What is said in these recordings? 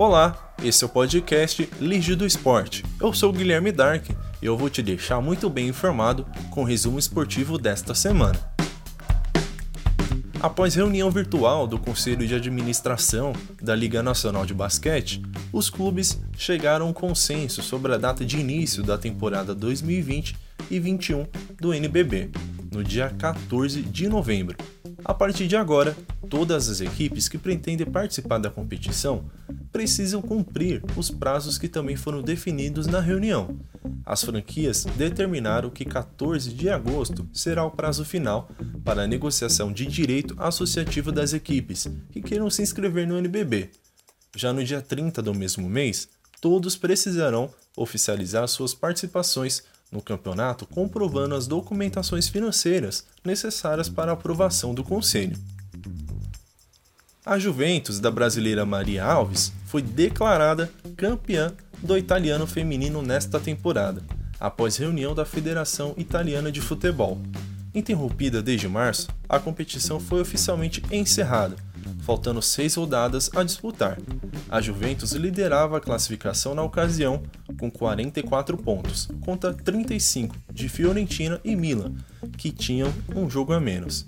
Olá, esse é o podcast Lige do Esporte. Eu sou o Guilherme Dark e eu vou te deixar muito bem informado com o resumo esportivo desta semana. Após reunião virtual do Conselho de Administração da Liga Nacional de Basquete, os clubes chegaram a um consenso sobre a data de início da temporada 2020 e 21 do NBB, no dia 14 de novembro. A partir de agora, todas as equipes que pretendem participar da competição precisam cumprir os prazos que também foram definidos na reunião. As franquias determinaram que 14 de agosto será o prazo final para a negociação de direito associativo das equipes que queiram se inscrever no NBB. Já no dia 30 do mesmo mês, todos precisarão oficializar suas participações no campeonato comprovando as documentações financeiras necessárias para a aprovação do Conselho. A Juventus da brasileira Maria Alves foi declarada campeã do italiano feminino nesta temporada, após reunião da Federação Italiana de Futebol. Interrompida desde março, a competição foi oficialmente encerrada, faltando seis rodadas a disputar. A Juventus liderava a classificação na ocasião, com 44 pontos, contra 35 de Fiorentina e Milan, que tinham um jogo a menos.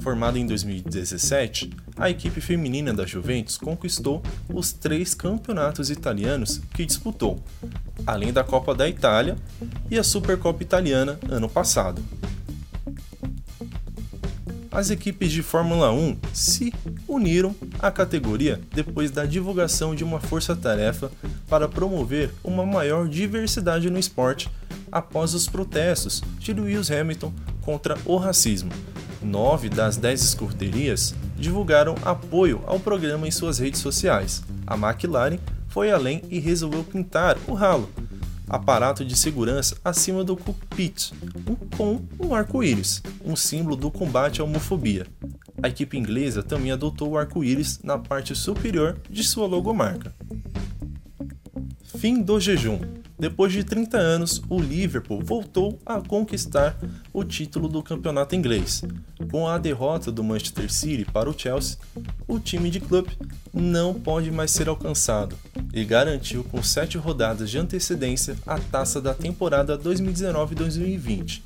Formada em 2017, a equipe feminina da Juventus conquistou os três campeonatos italianos que disputou, além da Copa da Itália e a Supercopa Italiana ano passado as equipes de Fórmula 1 se uniram à categoria depois da divulgação de uma força-tarefa para promover uma maior diversidade no esporte após os protestos de Lewis Hamilton contra o racismo. Nove das dez escorterias divulgaram apoio ao programa em suas redes sociais. A McLaren foi além e resolveu pintar o ralo aparato de segurança acima do cockpit, com um arco-íris, um símbolo do combate à homofobia. A equipe inglesa também adotou o arco-íris na parte superior de sua logomarca. Fim do jejum. Depois de 30 anos, o Liverpool voltou a conquistar o título do campeonato inglês. Com a derrota do Manchester City para o Chelsea, o time de clube não pode mais ser alcançado e garantiu com sete rodadas de antecedência a taça da temporada 2019-2020.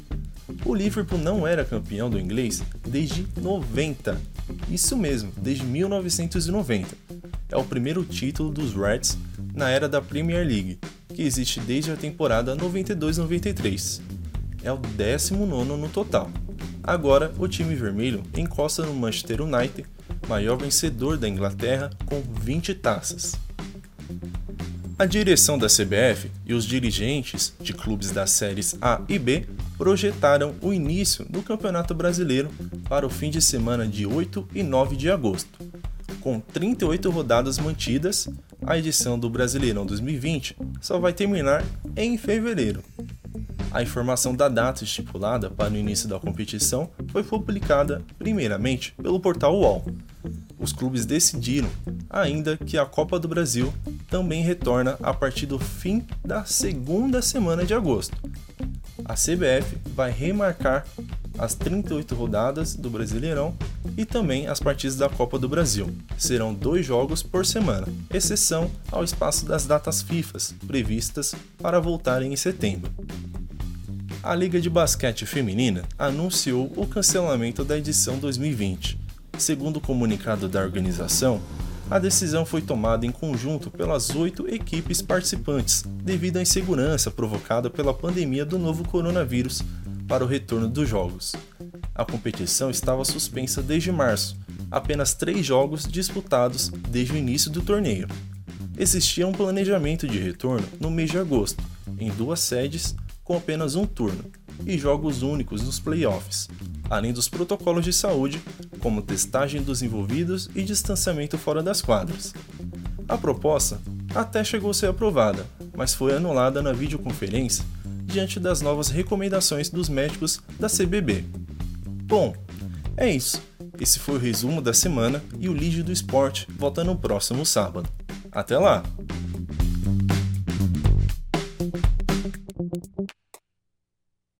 O Liverpool não era campeão do inglês desde 90. Isso mesmo, desde 1990. É o primeiro título dos Reds na era da Premier League, que existe desde a temporada 92-93. É o 19 no total. Agora, o time vermelho encosta no Manchester United, maior vencedor da Inglaterra, com 20 taças. A direção da CBF e os dirigentes de clubes das séries A e B projetaram o início do Campeonato Brasileiro para o fim de semana de 8 e 9 de agosto. Com 38 rodadas mantidas, a edição do Brasileirão 2020 só vai terminar em fevereiro. A informação da data estipulada para o início da competição foi publicada primeiramente pelo portal UOL. Os clubes decidiram ainda que a Copa do Brasil também retorna a partir do fim da segunda semana de agosto. A CBF vai remarcar as 38 rodadas do Brasileirão e também as partidas da Copa do Brasil. Serão dois jogos por semana, exceção ao espaço das datas FIFA previstas para voltarem em setembro. A Liga de Basquete Feminina anunciou o cancelamento da edição 2020. Segundo o comunicado da organização, a decisão foi tomada em conjunto pelas oito equipes participantes, devido à insegurança provocada pela pandemia do novo coronavírus para o retorno dos jogos. A competição estava suspensa desde março, apenas três jogos disputados desde o início do torneio. Existia um planejamento de retorno no mês de agosto, em duas sedes, com apenas um turno, e jogos únicos nos playoffs, além dos protocolos de saúde, como testagem dos envolvidos e distanciamento fora das quadras. A proposta até chegou a ser aprovada, mas foi anulada na videoconferência diante das novas recomendações dos médicos da CBB. Bom, é isso. Esse foi o resumo da semana e o Lídio do Esporte volta no próximo sábado. Até lá!